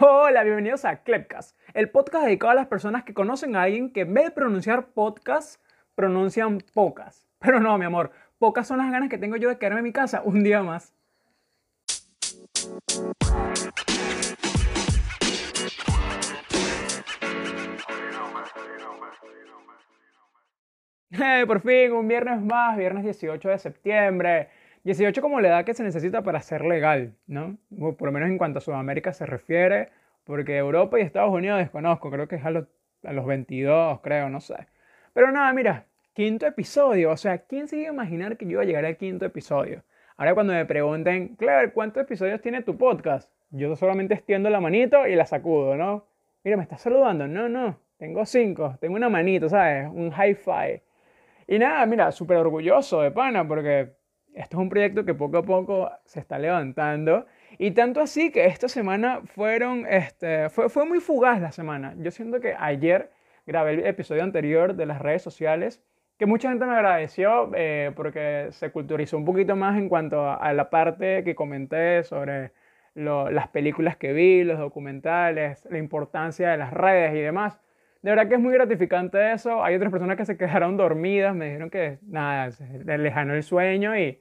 Hola, bienvenidos a Clepcast, el podcast dedicado a las personas que conocen a alguien que en vez de pronunciar podcast, pronuncian pocas. Pero no, mi amor, pocas son las ganas que tengo yo de quedarme en mi casa un día más. Eh, por fin, un viernes más, viernes 18 de septiembre. 18 como la edad que se necesita para ser legal, ¿no? Por lo menos en cuanto a Sudamérica se refiere, porque Europa y Estados Unidos desconozco, creo que es a los, a los 22, creo, no sé. Pero nada, mira, quinto episodio, o sea, ¿quién se iba a imaginar que yo iba a llegar al quinto episodio? Ahora cuando me pregunten, Clever, ¿cuántos episodios tiene tu podcast? Yo solamente extiendo la manito y la sacudo, ¿no? Mira, me estás saludando. No, no, tengo cinco, tengo una manito, ¿sabes? Un hi-fi. Y nada, mira, súper orgulloso de pana, porque esto es un proyecto que poco a poco se está levantando. Y tanto así que esta semana fueron, este, fue, fue muy fugaz la semana. Yo siento que ayer grabé el episodio anterior de las redes sociales, que mucha gente me agradeció eh, porque se culturizó un poquito más en cuanto a, la parte que comenté sobre las películas que vi, los documentales, la importancia de las redes y demás. De verdad que es muy gratificante eso. Hay otras personas que se quedaron dormidas, me dijeron que nada, lejano el sueño y,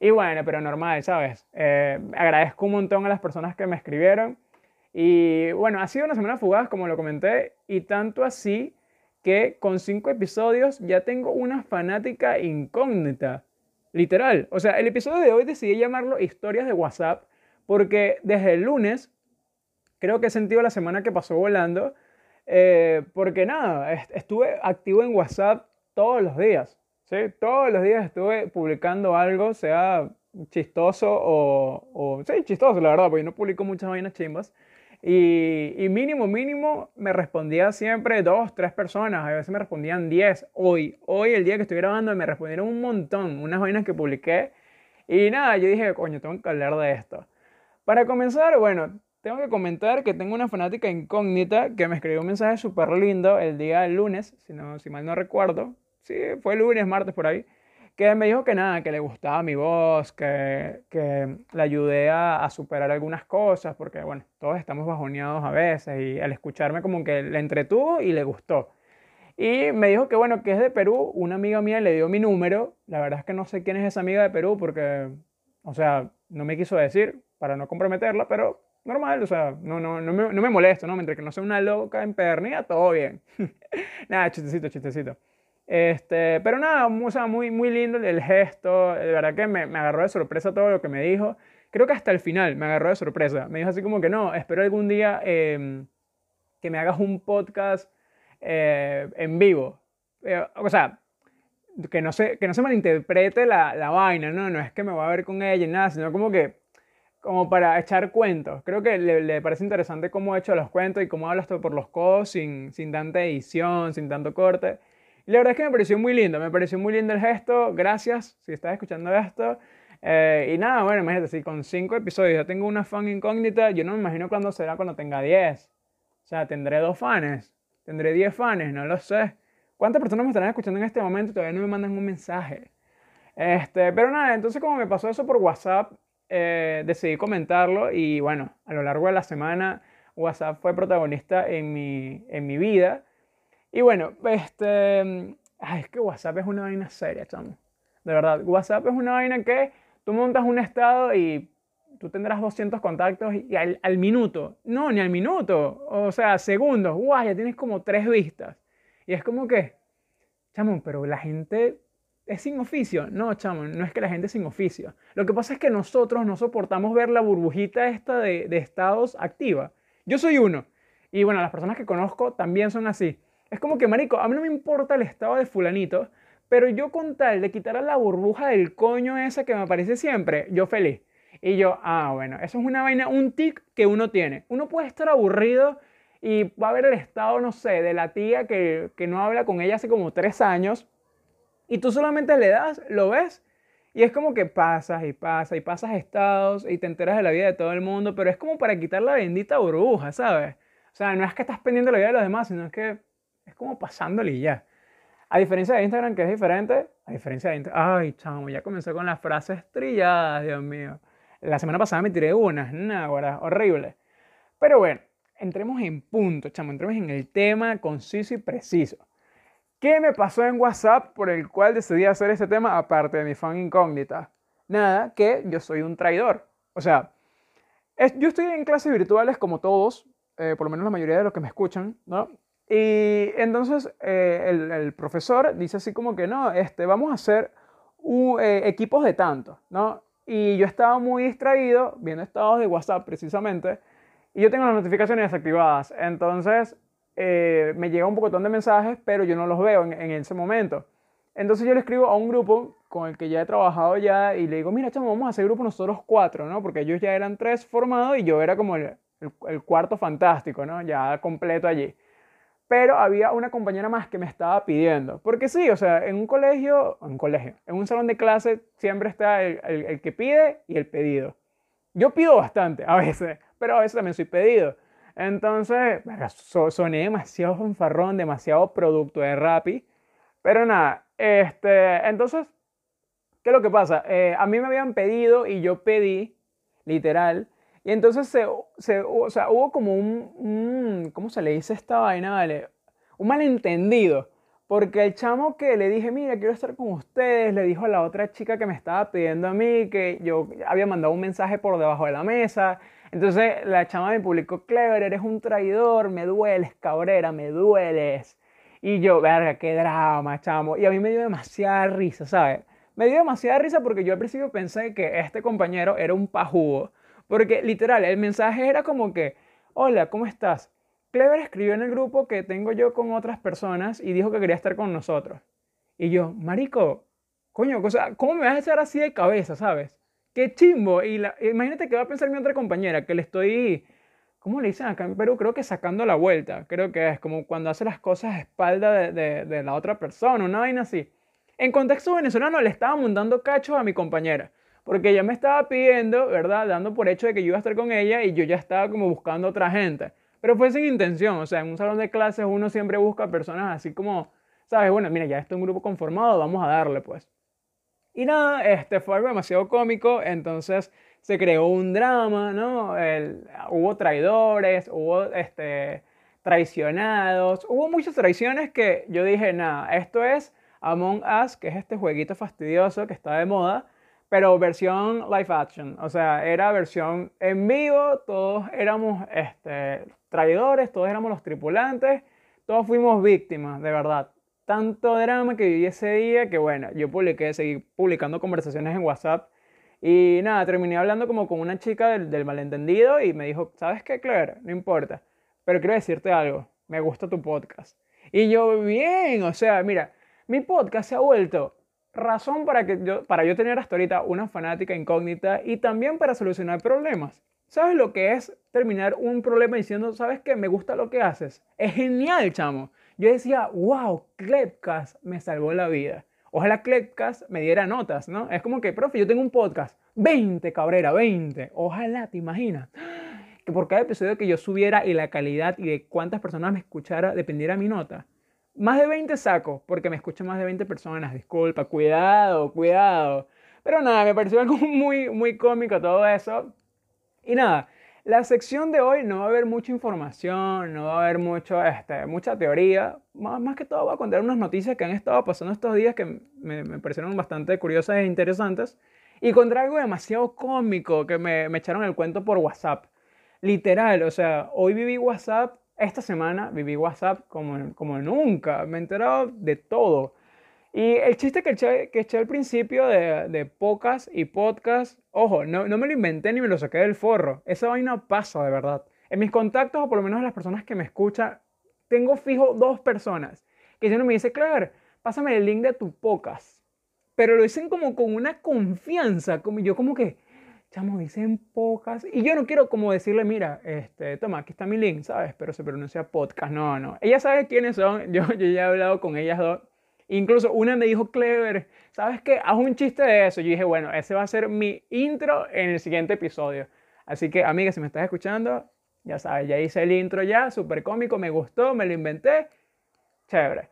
y bueno, pero normal, ¿sabes? Eh, agradezco un montón a las personas que me escribieron. Y bueno, ha sido una semana fugaz, como lo comenté, y tanto así que con cinco episodios ya tengo una fanática incógnita. Literal. O sea, el episodio de hoy decidí llamarlo Historias de WhatsApp porque desde el lunes, creo que he sentido la semana que pasó volando, eh, porque nada, estuve activo en WhatsApp todos los días. ¿sí? Todos los días estuve publicando algo, sea chistoso o, o sí, chistoso, la verdad, porque no publico muchas vainas chimbas. Y, y, mínimo, mínimo, me respondía siempre dos, tres personas, a veces me respondían diez. Hoy, hoy, el día que estoy grabando, me respondieron un montón, unas vainas que publiqué. Y nada, yo dije, coño, tengo que hablar de esto. Para comenzar, bueno, tengo que comentar que tengo una fanática incógnita que me escribió un mensaje súper lindo el día del lunes, si, no, si mal no recuerdo, sí, fue lunes, martes por ahí, que me dijo que nada, que le gustaba mi voz, que, que le ayudé a, a, superar algunas cosas, porque bueno, todos estamos bajoneados a veces y al escucharme como que le entretuvo y le gustó. Y me dijo que bueno, que es de Perú, una amiga mía le dio mi número, la verdad es que no sé quién es esa amiga de Perú porque, o sea, no me quiso decir para no comprometerla, pero normal, o sea, no, no, no, me, no me molesto, ¿no? Mientras que no sea una loca empedernida, todo bien. nada, chistecito, chistecito. Este, pero nada, o sea, muy, muy lindo el gesto, de verdad que me, me, agarró de sorpresa todo lo que me dijo. Creo que hasta el final me agarró de sorpresa. Me dijo así como que no, espero algún día eh, que me hagas un podcast eh, en vivo. Eh, o sea, que no, se, que no se malinterprete la, la vaina, ¿no? No es que me voy a ver con ella y nada, sino como que como para echar cuentos. Creo que le, parece interesante cómo he hecho los cuentos y cómo hablas por los codos sin, sin tanta edición, sin tanto corte. Y la verdad es que me pareció muy lindo, me pareció muy lindo el gesto. Gracias si estás escuchando esto. Eh, y nada, bueno, imagínate, si con cinco episodios ya tengo una fan incógnita, yo no me imagino cuándo será cuando tenga 10. O sea, tendré dos fans, tendré 10 fans, no lo sé. ¿Cuántas personas me estarán escuchando en este momento y todavía no me mandan un mensaje? Este, pero nada, entonces como me pasó eso por WhatsApp, eh, decidí comentarlo y bueno, a lo largo de la semana WhatsApp fue protagonista en mi, en mi vida. Y bueno, este, ay, es que WhatsApp es una vaina seria, chamo. De verdad, WhatsApp es una vaina que tú montas un estado y tú tendrás 200 contactos y al, al minuto, no, ni al minuto, o sea, segundos, guay, ya tienes como tres vistas. Y es como que, chamo, pero la gente es sin oficio. No, chamo, no es que la gente es sin oficio. Lo que pasa es que nosotros no soportamos ver la burbujita esta de, estados activa. Yo soy uno. Y bueno, las personas que conozco también son así. Es como que, marico, a mí no me importa el estado de fulanito, pero yo con tal de quitar a la burbuja del coño esa que me aparece siempre, yo feliz. Y yo, ah, bueno, eso es una vaina, un tic que uno tiene. Uno puede estar aburrido y va a ver el estado, no sé, de la tía que, que no habla con ella hace como tres años y tú solamente le das, lo ves, y es como que pasas y pasas y pasas estados y te enteras de la vida de todo el mundo, pero es como para quitar la bendita burbuja, ¿sabes? O sea, no es que estás pendiente de la vida de los demás, sino es que es como pasándole y ya. A diferencia de Instagram, que es diferente, a diferencia de Instagram, ay, chamo, ya comenzó con las frases trilladas, Dios mío. La semana pasada me tiré unas, nada, horrible. Pero bueno, entremos en punto, chamo, entremos en el tema conciso y preciso. ¿Qué me pasó en WhatsApp por el cual decidí hacer este tema aparte de mi fan incógnita? Nada, que yo soy un traidor. O sea, yo estoy en clases virtuales como todos, eh, por lo menos la mayoría de los que me escuchan, ¿no? Y entonces eh, el, profesor dice así como que no, este, vamos a hacer eh, equipos de tanto, ¿no? Y yo estaba muy distraído viendo estados de WhatsApp precisamente, y yo tengo las notificaciones desactivadas, entonces me llega un poco de mensajes, pero yo no los veo en, ese momento. Entonces yo le escribo a un grupo con el que ya he trabajado ya y le digo, mira, chamo, vamos a hacer grupo nosotros cuatro, ¿no? Porque ellos ya eran tres formados y yo era como el, el, cuarto fantástico, ¿no? Ya completo allí. Pero había una compañera más que me estaba pidiendo. Porque sí, o sea, en un colegio, en un colegio, en un salón de clase siempre está el, el, que pide y el pedido. Yo pido bastante a veces, pero a veces también soy pedido. Entonces, soné demasiado fanfarrón, demasiado producto de Rappi. Pero nada, este, entonces, ¿qué es lo que pasa? Eh, a mí me habían pedido y yo pedí, literal, y entonces se, se, o sea, hubo como un, ¿cómo se le dice esta vaina? Vale? Un malentendido. Porque el chamo que le dije, mira, quiero estar con ustedes, le dijo a la otra chica que me estaba pidiendo a mí que yo había mandado un mensaje por debajo de la mesa. Entonces la chama me publicó, Clever, eres un traidor, me dueles, cabrera, me dueles. Y yo, verga, qué drama, chamo. Y a mí me dio demasiada risa, ¿sabes? Me dio demasiada risa porque yo al principio pensé que este compañero era un pajugo porque literal, el mensaje era como que, hola, ¿cómo estás? Clever escribió en el grupo que tengo yo con otras personas y dijo que quería estar con nosotros. Y yo, marico, coño, ¿cómo me vas a hacer así de cabeza, sabes? Qué chimbo. Y imagínate que va a pensar mi otra compañera, que le estoy, ¿cómo le dicen acá en Perú? Creo que sacando la vuelta. Creo que es como cuando hace las cosas a espalda de, la otra persona, una vaina así. En contexto venezolano le estaba montando cachos a mi compañera porque ella me estaba pidiendo, ¿verdad? Dando por hecho de que yo iba a estar con ella y yo ya estaba como buscando otra gente. Pero fue sin intención, o sea, en un salón de clases uno siempre busca personas así como, ¿sabes? Bueno, mira, ya estoy un grupo conformado, vamos a darle pues. Y nada, este fue algo demasiado cómico, entonces se creó un drama, ¿no? hubo traidores, hubo este, traicionados, hubo muchas traiciones que yo dije, nada, esto es Among Us, que es este jueguito fastidioso que está de moda, pero versión live action. O sea, era versión en vivo, todos éramos este, traidores, todos éramos los tripulantes, todos fuimos víctimas, de verdad. Tanto drama que viví ese día que, bueno, yo publiqué, seguí publicando conversaciones en WhatsApp. Y nada, terminé hablando como con una chica del, malentendido y me dijo, ¿sabes qué, Claire? No importa, pero quiero decirte algo, me gusta tu podcast. Y yo, bien, o sea, mira, mi podcast se ha vuelto razón para, que yo, para yo tener hasta ahorita una fanática incógnita y también para solucionar problemas. ¿Sabes lo que es terminar un problema diciendo, sabes que me gusta lo que haces? Es genial, chamo. Yo decía, wow, Klepcast me salvó la vida. Ojalá Klepcast me diera notas, ¿no? Es como que, profe, yo tengo un podcast. 20, cabrera, 20. Ojalá, te imaginas. Que por cada episodio que yo subiera y la calidad y de cuántas personas me escuchara dependiera mi nota. Más de 20 saco, porque me escuchan más de 20 personas. Disculpa, cuidado, cuidado. Pero nada, me pareció algo muy, muy cómico todo eso. Y nada, la sección de hoy no va a haber mucha información, no va a haber mucho, este, mucha teoría. Más, más que todo voy a contar unas noticias que han estado pasando estos días que me, me parecieron bastante curiosas e interesantes. Y contra algo demasiado cómico que me, me echaron el cuento por WhatsApp. Literal, o sea, hoy viví WhatsApp esta semana viví WhatsApp como, como nunca, me he enterado de todo. Y el chiste que eché, que eché al principio de, de pocas y podcast, ojo, no, no me lo inventé ni me lo saqué del forro. Esa vaina pasa de verdad. En mis contactos, o por lo menos las personas que me escuchan, tengo fijo dos personas que si uno me dice, Claire, pásame el link de tu pocas. Pero lo dicen como con una confianza, como yo como que, chamo, dicen pocas. Y yo no quiero como decirle, mira, este, toma, aquí está mi link, ¿sabes? Pero se pronuncia podcast. No, no. Ella sabe quiénes son. Yo, yo ya he hablado con ellas dos. Incluso una me dijo, Clever, ¿sabes qué? Haz un chiste de eso. Yo dije, bueno, ese va a ser mi intro en el siguiente episodio. Así que, amiga, si me estás escuchando, ya sabes, ya hice el intro ya, súper cómico, me gustó, me lo inventé. Chévere.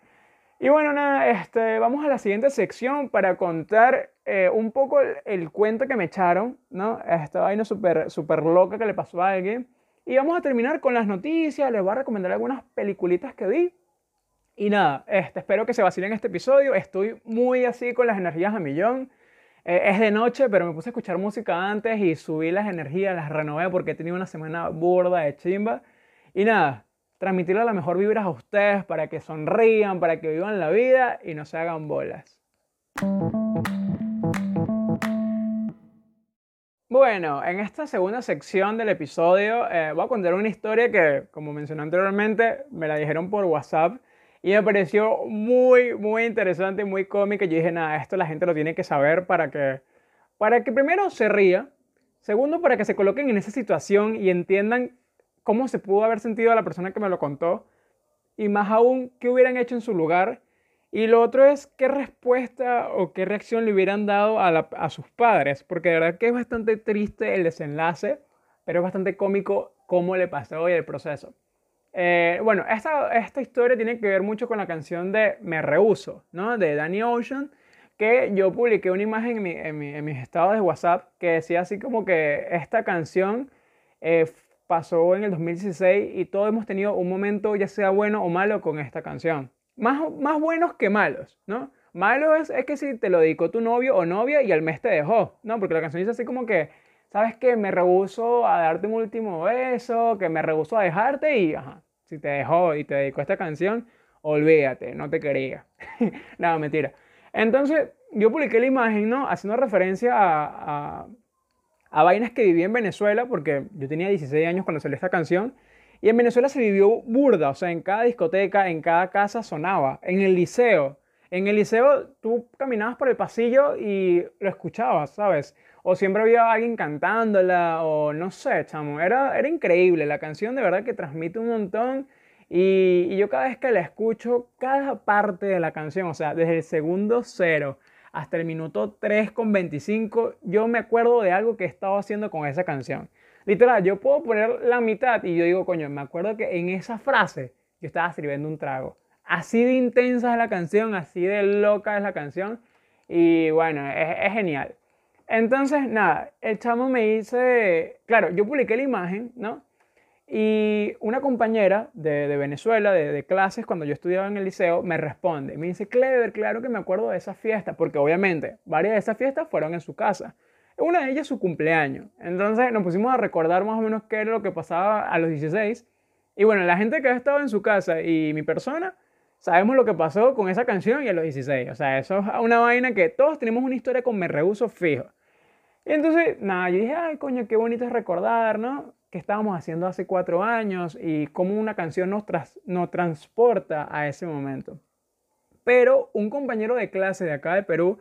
Y bueno, nada, este, vamos a la siguiente sección para contar eh, un poco el, cuento que me echaron, ¿no? Esta vaina súper super loca que le pasó a alguien. Y vamos a terminar con las noticias, les voy a recomendar algunas peliculitas que vi. Y nada, este, espero que se vacilen este episodio. Estoy muy así con las energías a millón. Eh, es de noche, pero me puse a escuchar música antes y subí las energías, las renové porque he tenido una semana burda de chimba. Y nada, transmitirle la mejor vibras a ustedes para que sonrían, para que vivan la vida y no se hagan bolas. Bueno, en esta segunda sección del episodio eh, voy a contar una historia que, como mencioné anteriormente, me la dijeron por WhatsApp y me pareció muy, muy interesante muy cómica. Yo dije, nada, esto la gente lo tiene que saber para que, para que primero se ría, segundo, para que se coloquen en esa situación y entiendan cómo se pudo haber sentido a la persona que me lo contó y más aún, qué hubieran hecho en su lugar. Y lo otro es qué respuesta o qué reacción le hubieran dado a, a sus padres, porque de verdad que es bastante triste el desenlace, pero es bastante cómico cómo le pasó y el proceso. Eh, bueno, esta, esta historia tiene que ver mucho con la canción de Me Rehuso, ¿no? De Danny Ocean, que yo publiqué una imagen en, mi, en, mi, en mis estados de WhatsApp que decía así como que esta canción eh, pasó en el 2016 y todos hemos tenido un momento ya sea bueno o malo con esta canción. Más, más buenos que malos, ¿no? Malo es, es que si te lo dedicó tu novio o novia y al mes te dejó, ¿no? Porque la canción dice así como que ¿sabes qué? Me rehuso a darte un último beso, que me rehuso a dejarte y, ajá, si te dejó y te dedicó esta canción, olvídate, no te quería. Nada, mentira. Entonces, yo publiqué la imagen, ¿no? Haciendo referencia a, a, a, vainas que viví en Venezuela, porque yo tenía 16 años cuando salió esta canción, y en Venezuela se vivió burda, o sea, en cada discoteca, en cada casa sonaba, en el liceo. En el liceo tú caminabas por el pasillo y lo escuchabas, ¿sabes? O siempre había alguien cantándola, o no sé, chamo, era, era increíble, la canción de verdad que transmite un montón, y, yo cada vez que la escucho, cada parte de la canción, o sea, desde el segundo cero hasta el minuto 3 con 25, yo me acuerdo de algo que he estado haciendo con esa canción. Literal, yo puedo poner la mitad y yo digo, coño, me acuerdo que en esa frase yo estaba sirviendo un trago. Así de intensa es la canción, así de loca es la canción. Y bueno, es genial. Entonces, nada, el chamo me dice, claro, yo publiqué la imagen, ¿no? Y una compañera de, de Venezuela, de, clases, cuando yo estudiaba en el liceo, me responde. Me dice, Clever, claro que me acuerdo de esa fiesta, porque obviamente varias de esas fiestas fueron en su casa. Una de ellas su cumpleaños. Entonces nos pusimos a recordar más o menos qué era lo que pasaba a los 16. Y bueno, la gente que ha estado en su casa y mi persona, sabemos lo que pasó con esa canción y a los 16. O sea, eso es una vaina que todos tenemos una historia con me rehuso fijo. Y entonces, nada, yo dije, ay, coño, qué bonito es recordar, ¿no? Que estábamos haciendo hace cuatro años y cómo una canción nos, nos transporta a ese momento. Pero un compañero de clase de acá de Perú,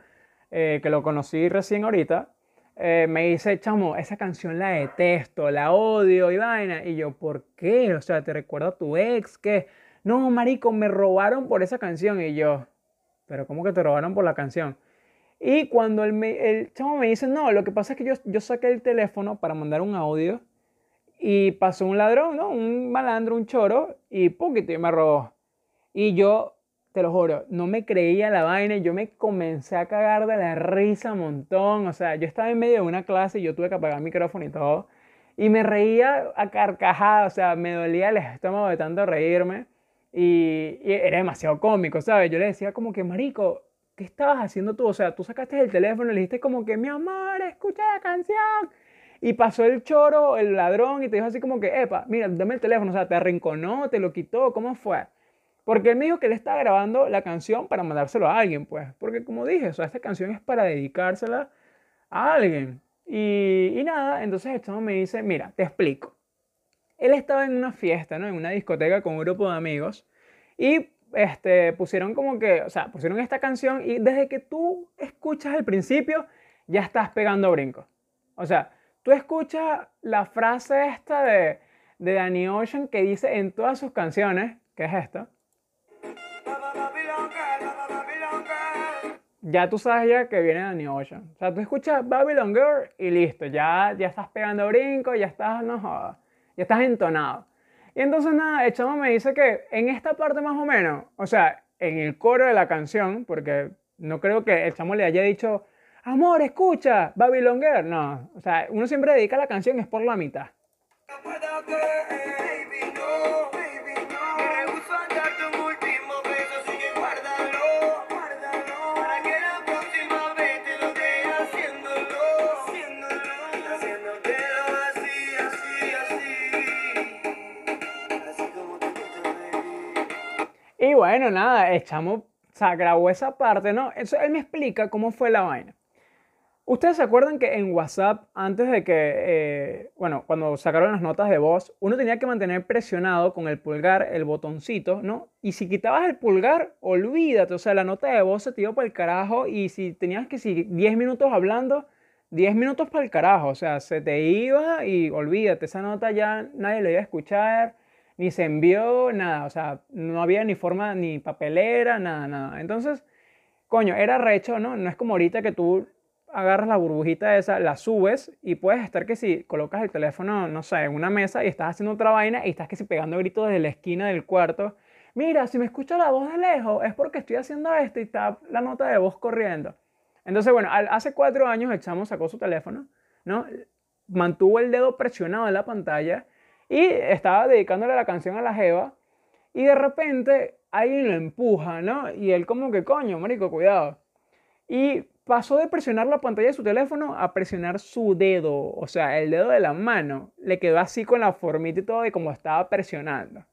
eh, que lo conocí recién ahorita, eh, me dice, chamo, esa canción la detesto, la odio y vaina. Y yo, ¿por qué? O sea, ¿te recuerda a tu ex? que No, marico, me robaron por esa canción. Y yo, ¿pero cómo que te robaron por la canción? Y cuando el, el chamo me dice, no, lo que pasa es que yo, saqué el teléfono para mandar un audio y pasó un ladrón, ¿no? Un malandro, un choro, y poquito y me robó. Y yo, te lo juro, no me creía la vaina y yo me comencé a cagar de la risa un montón. O sea, yo estaba en medio de una clase y yo tuve que apagar el micrófono y todo. Y me reía a carcajadas, o sea, me dolía el estómago de tanto reírme. Y, y era demasiado cómico, ¿sabes? Yo le decía como que, marico, ¿qué estabas haciendo tú? O sea, tú sacaste el teléfono y le dijiste como que, mi amor, escucha la canción. Y pasó el choro, el ladrón, y te dijo así como que, epa, mira, dame el teléfono. O sea, te arrinconó, te lo quitó, ¿cómo fue? Porque él me dijo que él estaba grabando la canción para mandárselo a alguien, pues. Porque como dije, o sea, esta canción es para dedicársela a alguien. Y, y nada, entonces el chamo me dice, mira, te explico. Él estaba en una fiesta, ¿no? En una discoteca con un grupo de amigos. Y este, pusieron como que, o sea, pusieron esta canción y desde que tú escuchas el principio, ya estás pegando brincos. O sea, tú escuchas la frase esta de, de Danny Ocean que dice en todas sus canciones, que es esta. Ya tú sabes ya que viene Danny Ocean. O sea, tú escuchas Babylon Girl y listo, ya, ya estás pegando brincos, ya estás, no ya estás entonado. Y entonces nada, el chamo me dice que en esta parte más o menos, o sea, en el coro de la canción, porque no creo que el chamo le haya dicho, amor, escucha, Babylon Girl. No, o sea, uno siempre dedica la canción es por la mitad. Y bueno, nada, echamos, o sea, grabó esa parte, ¿no? Eso, él me explica cómo fue la vaina. Ustedes se acuerdan que en WhatsApp, antes de que, eh, bueno, cuando sacaron las notas de voz, uno tenía que mantener presionado con el pulgar el botoncito, ¿no? Y si quitabas el pulgar, olvídate, o sea, la nota de voz se te iba para el carajo y si tenías que, si 10 minutos hablando, 10 minutos para el carajo, o sea, se te iba y olvídate, esa nota ya nadie la iba a escuchar ni se envió, nada, o sea, no había ni forma, ni papelera, nada, nada. Entonces, coño, era recho, ¿no? No es como ahorita que tú agarras la burbujita esa, la subes y puedes estar que si colocas el teléfono, no sé, en una mesa y estás haciendo otra vaina y estás que si pegando gritos desde la esquina del cuarto. Mira, si me escucha la voz de lejos es porque estoy haciendo esto y está la nota de voz corriendo. Entonces, bueno, hace cuatro años el chamo sacó su teléfono, ¿no? Mantuvo el dedo presionado en la pantalla y estaba dedicándole la canción a la Jeva. Y de repente alguien lo empuja, ¿no? Y él como que, coño, marico, cuidado. Y pasó de presionar la pantalla de su teléfono a presionar su dedo, o sea, el dedo de la mano. Le quedó así con la formita y todo de como estaba presionando.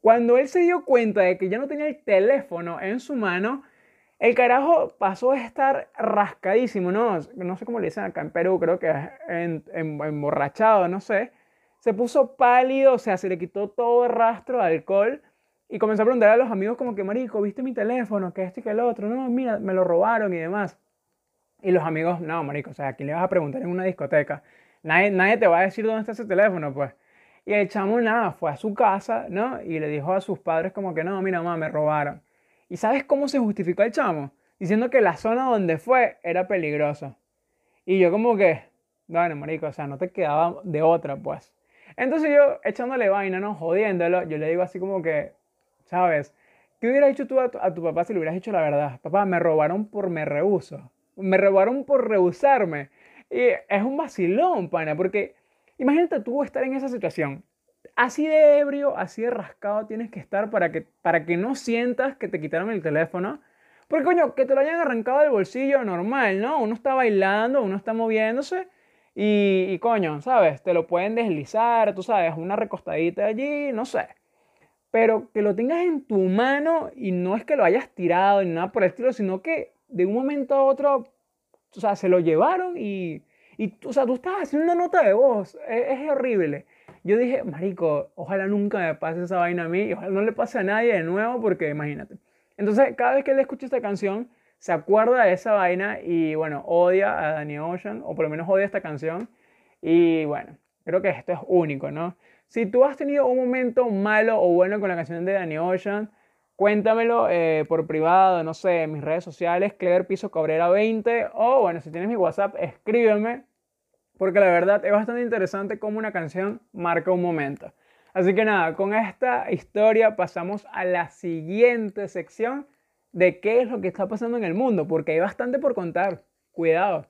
Cuando él se dio cuenta de que ya no tenía el teléfono en su mano, el carajo pasó a estar rascadísimo, ¿no? No sé cómo le dicen acá en Perú, creo que en, emborrachado, no sé se puso pálido, o sea, se le quitó todo el rastro de alcohol y comenzó a preguntar a los amigos como que, marico, ¿viste mi teléfono? Que este y que el otro. No, mira, me lo robaron y demás. Y los amigos, no, marico, o sea, ¿a quién le vas a preguntar en una discoteca? Nadie, nadie te va a decir dónde está ese teléfono, pues. Y el chamo, nada, fue a su casa, ¿no? Y le dijo a sus padres como que, no, mira, mamá, me robaron. ¿Y sabes cómo se justificó el chamo? Diciendo que la zona donde fue era peligrosa. Y yo como que, bueno, marico, o sea, no te quedaba de otra, pues. Entonces yo, echándole vaina, ¿no? Jodiéndolo, yo le digo así como que, ¿sabes? ¿Qué hubieras hecho tú a tu, papá si le hubieras dicho la verdad? Papá, me robaron por me rehuso. Me robaron por rehusarme. Y es un vacilón, pana, porque imagínate tú estar en esa situación. Así de ebrio, así de rascado tienes que estar para que, para que no sientas que te quitaron el teléfono. Porque, coño, que te lo hayan arrancado del bolsillo normal, ¿no? Uno está bailando, uno está moviéndose y, coño, ¿sabes? Te lo pueden deslizar, tú sabes, una recostadita allí, no sé. Pero que lo tengas en tu mano y no es que lo hayas tirado ni nada por el estilo, sino que de un momento a otro, o sea, se lo llevaron y, y o sea, tú estás haciendo una nota de voz, es, es horrible. Yo dije, marico, ojalá nunca me pase esa vaina a mí y ojalá no le pase a nadie de nuevo porque imagínate. Entonces, cada vez que le escucho esta canción, se acuerda de esa vaina y bueno, odia a Danny Ocean, o por lo menos odia esta canción. Y bueno, creo que esto es único, ¿no? Si tú has tenido un momento malo o bueno con la canción de Danny Ocean, cuéntamelo eh, por privado, no sé, en mis redes sociales, Clever Piso Cabrera 20, o bueno, si tienes mi WhatsApp, escríbeme, porque la verdad es bastante interesante cómo una canción marca un momento. Así que nada, con esta historia pasamos a la siguiente sección de qué es lo que está pasando en el mundo, porque hay bastante por contar. Cuidado.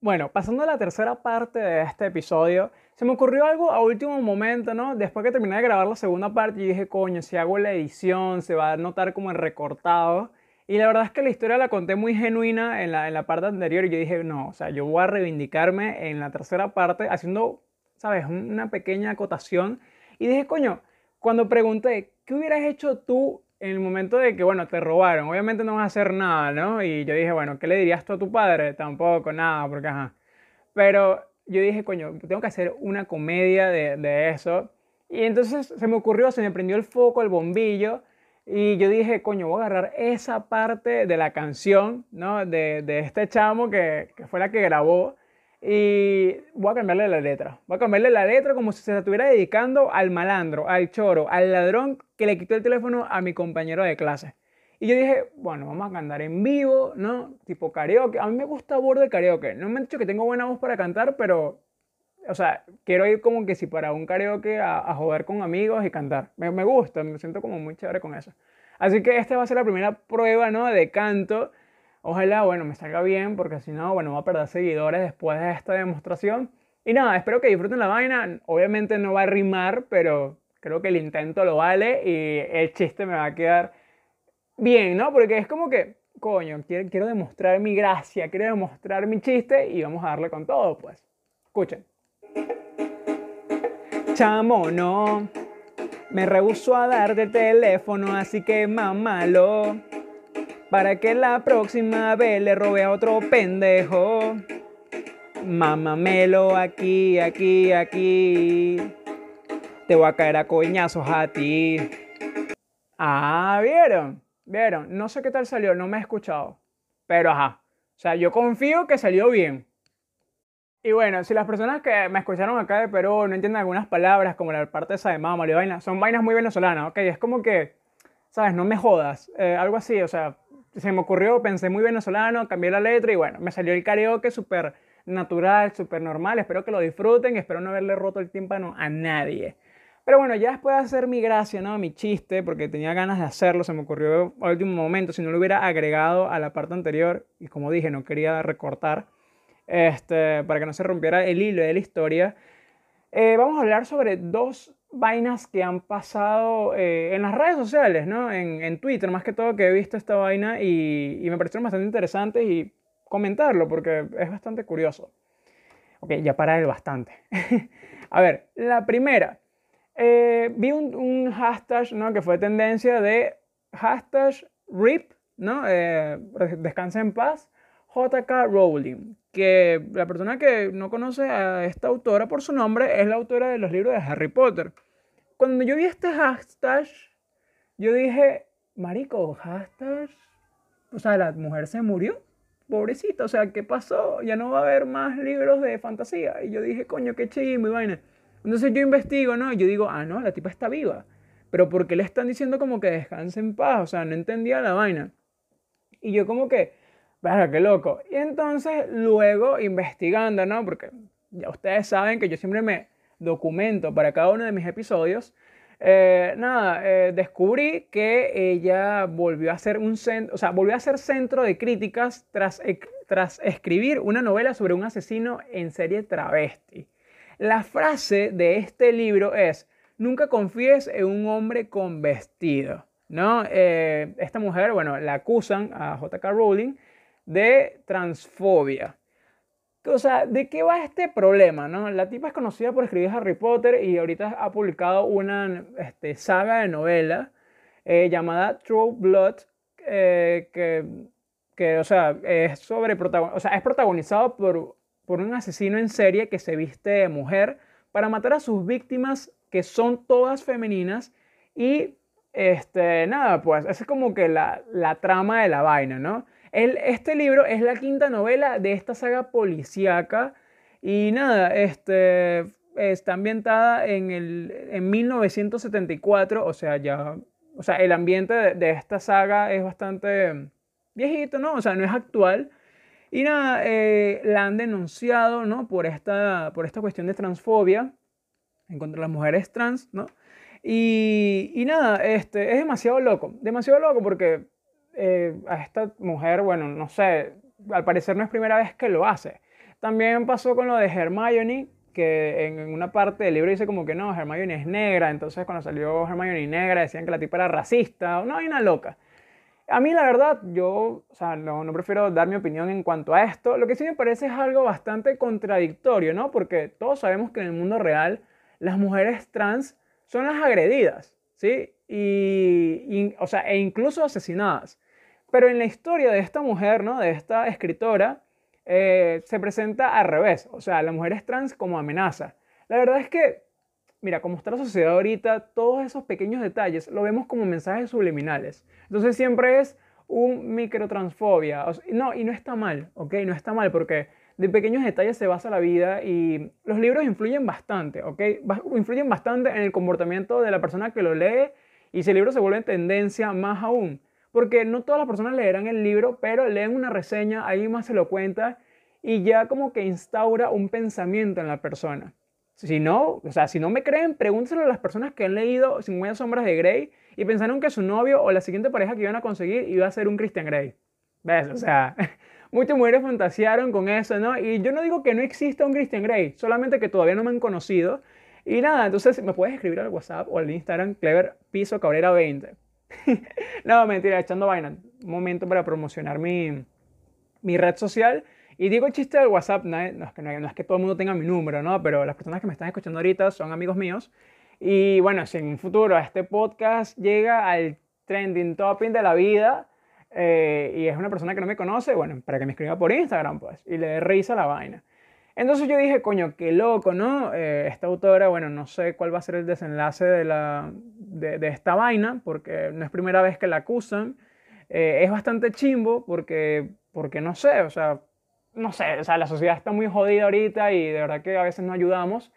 Bueno, pasando a la tercera parte de este episodio, se me ocurrió algo a último momento, ¿no? Después que terminé de grabar la segunda parte, yo dije, coño, si hago la edición, se va a notar como en recortado. Y la verdad es que la historia la conté muy genuina en la, en la parte anterior y yo dije, no, o sea, yo voy a reivindicarme en la tercera parte haciendo, ¿sabes? Una pequeña acotación. Y dije, coño, cuando pregunté, ¿qué hubieras hecho tú en el momento de que, bueno, te robaron? Obviamente no vas a hacer nada, ¿no? Y yo dije, bueno, ¿qué le dirías tú a tu padre? Tampoco, nada, porque ajá. Pero yo dije, coño, tengo que hacer una comedia de, de eso. Y entonces se me ocurrió, se me prendió el foco, el bombillo. Y yo dije, coño, voy a agarrar esa parte de la canción, ¿no? De, de este chamo que, que, fue la que grabó y voy a cambiarle la letra. Voy a cambiarle la letra como si se la estuviera dedicando al malandro, al choro, al ladrón que le quitó el teléfono a mi compañero de clase. Y yo dije, bueno, vamos a cantar en vivo, ¿no? Tipo karaoke. A mí me gusta borde karaoke. No me han dicho que tengo buena voz para cantar, pero, o sea, quiero ir como que si para un karaoke a, a joder con amigos y cantar. Me, me gusta, me siento como muy chévere con eso. Así que esta va a ser la primera prueba, ¿no? De canto Ojalá, bueno, me salga bien, porque si no, bueno, voy a perder seguidores después de esta demostración. Y nada, espero que disfruten la vaina. Obviamente no va a rimar, pero creo que el intento lo vale y el chiste me va a quedar bien, ¿no? Porque es como que, coño, quiero, quiero demostrar mi gracia, quiero demostrar mi chiste y vamos a darle con todo, pues. Escuchen. Chamo, no. Me rehusó a darte el teléfono, así que mamalo. Para que la próxima vez le robe a otro pendejo. Mamamelo aquí, aquí, aquí. Te voy a caer a coñazos a ti. Ah, ¿vieron? ¿Vieron? No sé qué tal salió, no me he escuchado. Pero ajá. O sea, yo confío que salió bien. Y bueno, si las personas que me escucharon acá de Perú no entienden algunas palabras, como la parte esa de mamá vaina, son vainas muy venezolanas, ¿ok? Es como que, ¿sabes? No me jodas. Eh, algo así, o sea, se me ocurrió, pensé muy venezolano, cambié la letra y bueno, me salió el karaoke súper natural, súper normal. Espero que lo disfruten, espero no haberle roto el tímpano a nadie. Pero bueno, ya después de hacer mi gracia, ¿no? Mi chiste, porque tenía ganas de hacerlo, se me ocurrió al último momento, si no lo hubiera agregado a la parte anterior, y como dije, no quería recortar este, para que no se rompiera el hilo de la historia. Eh, vamos a hablar sobre dos vainas que han pasado eh, en las redes sociales, ¿no? En, Twitter, más que todo, que he visto esta vaina y, me parecieron bastante interesantes y comentarlo porque es bastante curioso. Ok, ya para el bastante. a ver, la primera. Eh, vi un, hashtag ¿no? que fue tendencia de hashtag RIP, ¿no? descansa en paz, JK Rowling que la persona que no conoce a esta autora por su nombre es la autora de los libros de Harry Potter. Cuando yo vi este hashtag, yo dije, marico, hashtag, o sea, la mujer se murió, pobrecita, o sea, ¿qué pasó? Ya no va a haber más libros de fantasía. Y yo dije, coño, qué chingo y vaina. Entonces yo investigo, ¿no? Y yo digo, ah, no, la tipa está viva. Pero ¿por qué le están diciendo como que descanse en paz? O sea, no entendía la vaina. Y yo como que Verga, qué loco. Y entonces luego investigando, ¿no? Porque ya ustedes saben que yo siempre me documento para cada uno de mis episodios. Eh, nada, eh, descubrí que ella volvió a ser un centro, o sea, volvió a ser centro de críticas tras, tras escribir una novela sobre un asesino en serie travesti. La frase de este libro es, nunca confíes en un hombre con vestido, ¿no? Eh, esta mujer, bueno, la acusan a JK Rowling de transfobia. O sea, ¿de qué va este problema? No? La tipa es conocida por escribir Harry Potter y ahorita ha publicado una este, saga de novela eh, llamada True Blood, eh, que, que, o sea, es, sobre o sea, es protagonizado por, por un asesino en serie que se viste de mujer para matar a sus víctimas, que son todas femeninas, y este, nada, pues, es como que la, la trama de la vaina, ¿no? Este libro es la quinta novela de esta saga policíaca y nada, este, está ambientada en, el, en 1974, o sea, ya, o sea, el ambiente de, esta saga es bastante viejito, ¿no? O sea, no es actual. Y nada, eh, la han denunciado, ¿no? Por esta, por esta cuestión de transfobia en contra de las mujeres trans, ¿no? Y, y nada, este, es demasiado loco, demasiado loco porque eh, a esta mujer, bueno, no sé, al parecer no es primera vez que lo hace. También pasó con lo de Hermione, que en una parte del libro dice como que no, Hermione es negra, entonces cuando salió Hermione negra decían que la tipa era racista, no hay una loca. A mí la verdad, yo o sea, no, prefiero dar mi opinión en cuanto a esto. Lo que sí me parece es algo bastante contradictorio, ¿no? Porque todos sabemos que en el mundo real las mujeres trans son las agredidas, ¿sí? Y, y o sea, e incluso asesinadas. Pero en la historia de esta mujer, ¿no? de esta escritora, eh, se presenta al revés. O sea, la mujer es trans como amenaza. La verdad es que, mira, como está la sociedad ahorita, todos esos pequeños detalles lo vemos como mensajes subliminales. Entonces siempre es un microtransfobia. no, y no está mal, ¿ok? No está mal porque de pequeños detalles se basa la vida y los libros influyen bastante, ¿ok? Influyen bastante en el comportamiento de la persona que lo lee y si el libro se vuelve en tendencia, más aún porque no todas las personas leerán el libro, pero leen una reseña, ahí más se lo cuenta y ya como que instaura un pensamiento en la persona. Si no, o sea, si no me creen, pregúntenselo a las personas que han leído 50 sombras de Grey y pensaron que su novio o la siguiente pareja que iban a conseguir iba a ser un Christian Grey. ¿Ves? O sea, muchas mujeres fantasearon con eso, ¿no? Y yo no digo que no exista un Christian Grey, solamente que todavía no me han conocido. Y nada, entonces me puedes escribir al WhatsApp o al Instagram Clever Piso Cabrera 20. no, mentira, echando vaina. Un momento para promocionar mi, mi red social. Y digo el chiste del WhatsApp, no es, que, no es que todo el mundo tenga mi número, ¿no? Pero las personas que me están escuchando ahorita son amigos míos. Y bueno, si en un futuro este podcast llega al trending topping de la vida eh, y es una persona que no me conoce, bueno, para que me escriba por Instagram, pues, y le dé risa la vaina. Entonces yo dije, coño, qué loco, ¿no? Eh, esta autora, bueno, no sé cuál va a ser el desenlace de, la, de, esta vaina, porque no es primera vez que la acusan. Eh, es bastante chimbo porque, porque no sé, o sea, no sé, o sea, la sociedad está muy jodida ahorita y de verdad que a veces no ayudamos.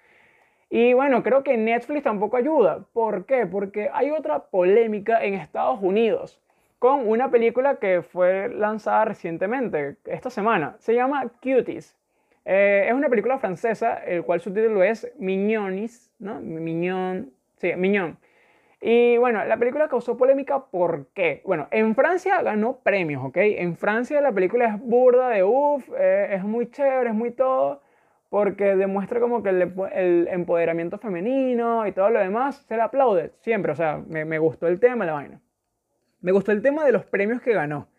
Y bueno, creo que Netflix tampoco ayuda. ¿Por qué? Porque hay otra polémica en Estados Unidos con una película que fue lanzada recientemente, esta semana. Se llama Cuties. Eh, es una película francesa, el cual su título es Mignonis, ¿no? Mignon, sí, Mignon. Y bueno, la película causó polémica ¿por qué? Bueno, en Francia ganó premios, ¿ok? En Francia la película es burda de uff, eh, es muy chévere, es muy todo, porque demuestra como que el, empoderamiento femenino y todo lo demás, se le aplaude siempre, o sea, me, me, gustó el tema, la vaina. Me gustó el tema de los premios que ganó.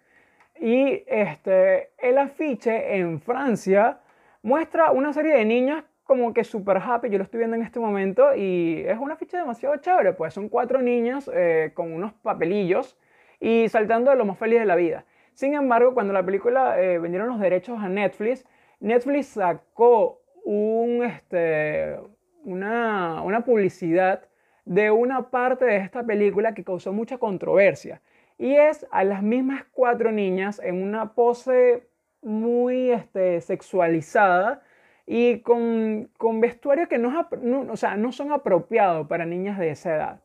Y este, el afiche en Francia muestra una serie de niñas como que super happy, yo lo estoy viendo en este momento y es una ficha demasiado chévere, pues son cuatro niñas eh, con unos papelillos y saltando de lo más feliz de la vida. Sin embargo, cuando la película eh, vendieron los derechos a Netflix, Netflix sacó un, este, una, una publicidad de una parte de esta película que causó mucha controversia. Y es a las mismas cuatro niñas en una pose muy este, sexualizada y con, con vestuario que no, o sea, no son apropiados para niñas de esa edad.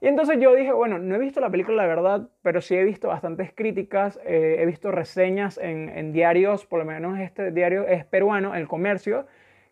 Y entonces yo dije, bueno, no he visto la película, la verdad, pero sí he visto bastantes críticas, eh, he visto reseñas en, en, diarios, por lo menos este diario es peruano, El Comercio,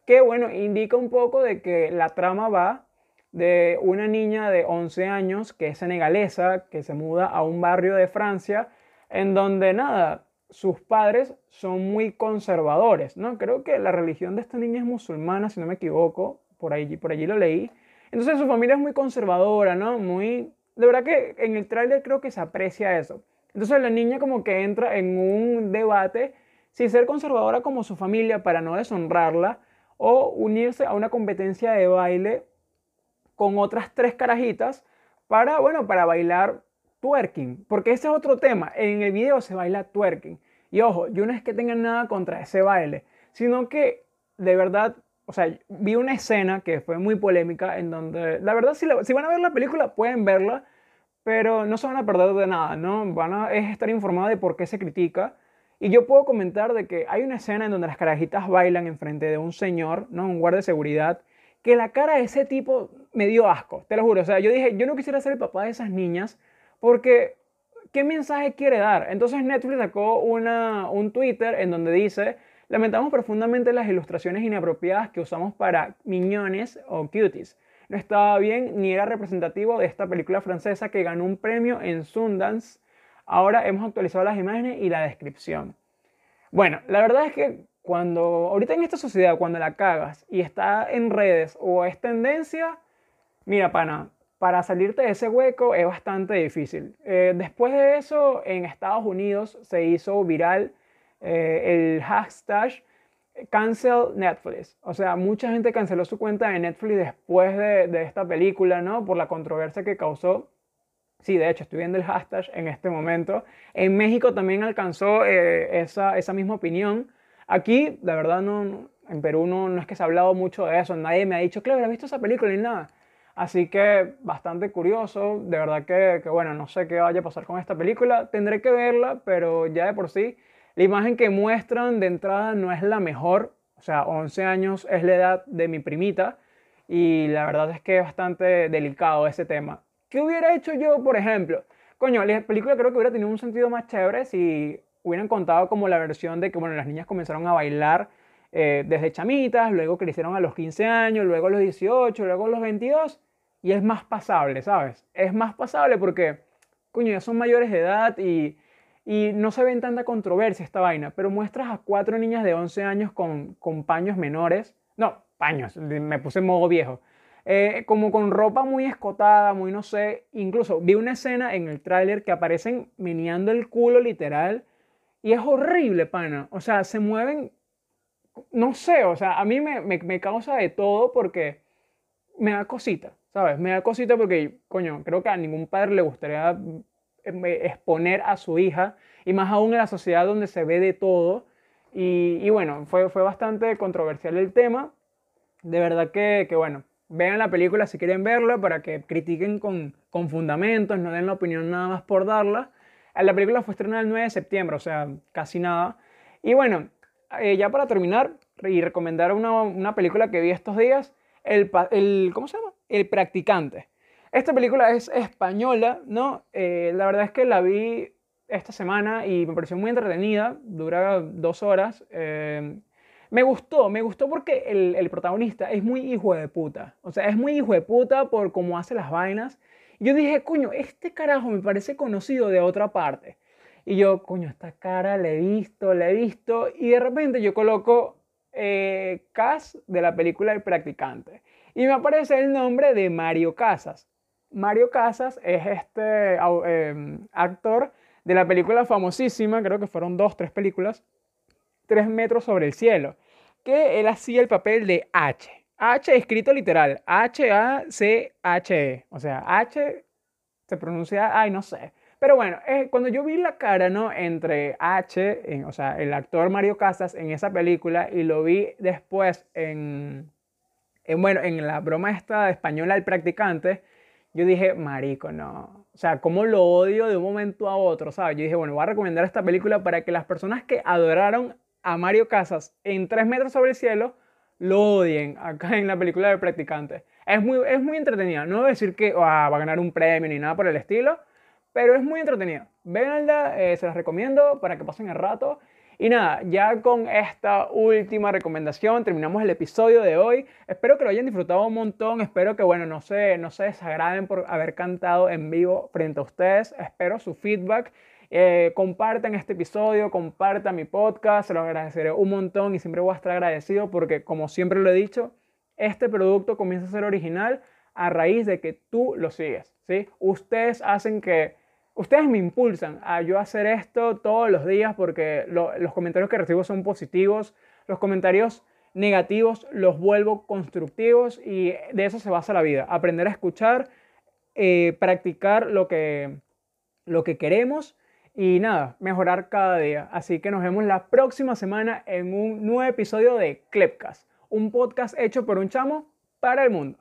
que, bueno, indica un poco de que la trama va de una niña de 11 años que es senegalesa, que se muda a un barrio de Francia, en donde nada, sus padres son muy conservadores, ¿no? Creo que la religión de esta niña es musulmana, si no me equivoco, por allí, por allí lo leí. Entonces su familia es muy conservadora, ¿no? Muy... De verdad que en el tráiler creo que se aprecia eso. Entonces la niña como que entra en un debate si ser conservadora como su familia para no deshonrarla o unirse a una competencia de baile con otras tres carajitas para, bueno, para bailar twerking, porque ese es otro tema. En el video se baila twerking. Y ojo, yo no es que tenga nada contra ese baile, sino que de verdad, o sea, vi una escena que fue muy polémica en donde, la verdad, si, si van a ver la película, pueden verla, pero no se van a perder de nada, ¿no? Van a es estar informados de por qué se critica. Y yo puedo comentar de que hay una escena en donde las carajitas bailan enfrente de un señor, ¿no? Un guardia de seguridad, que la cara de ese tipo me dio asco, te lo juro. O sea, yo dije, yo no quisiera ser el papá de esas niñas porque, ¿qué mensaje quiere dar? Entonces Netflix sacó un Twitter en donde dice, lamentamos profundamente las ilustraciones inapropiadas que usamos para miñones o cuties. No estaba bien ni era representativo de esta película francesa que ganó un premio en Sundance. Ahora hemos actualizado las imágenes y la descripción. Bueno, la verdad es que cuando, ahorita en esta sociedad, cuando la cagas y está en redes o es tendencia, mira, pana, para salirte de ese hueco es bastante difícil. Eh, después de eso, en Estados Unidos se hizo viral eh, el hashtag cancel Netflix. O sea, mucha gente canceló su cuenta de Netflix después de, esta película, ¿no? Por la controversia que causó. Sí, de hecho, estoy viendo el hashtag en este momento. En México también alcanzó eh, esa, esa, misma opinión. Aquí, la verdad, no, en Perú no, no, es que se ha hablado mucho de eso. Nadie me ha dicho, claro, ¿has visto esa película? Ni nada. Así que bastante curioso, de verdad que, que, bueno, no sé qué vaya a pasar con esta película, tendré que verla, pero ya de por sí, la imagen que muestran de entrada no es la mejor, o sea, 11 años es la edad de mi primita y la verdad es que es bastante delicado ese tema. ¿Qué hubiera hecho yo, por ejemplo? Coño, la película creo que hubiera tenido un sentido más chévere si hubieran contado como la versión de que, bueno, las niñas comenzaron a bailar eh, desde chamitas, luego crecieron a los 15 años, luego a los 18, luego a los 22, y es más pasable, ¿sabes? Es más pasable porque, coño, ya son mayores de edad y, y no se ven tanta controversia esta vaina, pero muestras a cuatro niñas de 11 años con, con paños menores, no, paños, me puse modo viejo, eh, como con ropa muy escotada, muy no sé, incluso vi una escena en el tráiler que aparecen meneando el culo literal y es horrible, pana, o sea, se mueven, no sé, o sea, a mí me, me, causa de todo porque me da cosita, ¿sabes? Me da cosita porque, coño, creo que a ningún padre le gustaría eh, exponer a su hija, y más aún en la sociedad donde se ve de todo. Y, bueno, fue, fue bastante controversial el tema. De verdad que, que, bueno, vean la película si quieren verla para que critiquen con, con fundamentos, no den la opinión nada más por darla. La película fue estrenada el 9 de septiembre, o sea, casi nada. Y bueno, eh, ya para terminar y recomendar una, una película que vi estos días, el, el, ¿cómo se llama? El practicante. Esta película es española, ¿no? Eh, la verdad es que la vi esta semana y me pareció muy entretenida, dura dos horas. Eh, me gustó, me gustó porque el, el, protagonista es muy hijo de puta. O sea, es muy hijo de puta por cómo hace las vainas. Yo dije, coño, este carajo me parece conocido de otra parte. Y yo, coño, esta cara la he visto, la he visto. Y de repente yo coloco eh, cast de la película El Practicante. Y me aparece el nombre de Mario Casas. Mario Casas es este em, actor de la película famosísima, creo que fueron dos, tres películas, Tres metros sobre el cielo, que él hacía el papel de H. H escrito literal, H-A-C-H-E. O sea, H se pronuncia, ay, no sé. Pero bueno, eh, cuando yo vi la cara, ¿no? Entre H, o sea, el actor Mario Casas en esa película y lo vi después en, en bueno, en la broma esta española El Practicante, yo dije, marico, no. O sea, cómo lo odio de un momento a otro, ¿sabes? Yo dije, bueno, voy a recomendar esta película para que las personas que adoraron a Mario Casas en Tres metros sobre el cielo lo odien acá en la película del practicante. Es muy, es muy entretenida. No voy a decir que ah, va a ganar un premio ni nada por el estilo, pero es muy entretenida. Véanla, eh, se las recomiendo para que pasen el rato. Y nada, ya con esta última recomendación terminamos el episodio de hoy. Espero que lo hayan disfrutado un montón. Espero que, bueno, no se, no se desagraden por haber cantado en vivo frente a ustedes. Espero su feedback. Eh, compartan este episodio, compartan mi podcast, se lo agradeceré un montón y siempre voy a estar agradecido porque, como siempre lo he dicho, este producto comienza a ser original a raíz de que tú lo sigues. ¿sí? Ustedes hacen que ustedes me impulsan a yo hacer esto todos los días porque los comentarios que recibo son positivos, los comentarios negativos los vuelvo constructivos y de eso se basa la vida, aprender a escuchar, eh, practicar lo que, lo que queremos y nada, mejorar cada día. Así que nos vemos la próxima semana en un nuevo episodio de Clepcast, un podcast hecho por un chamo para el mundo.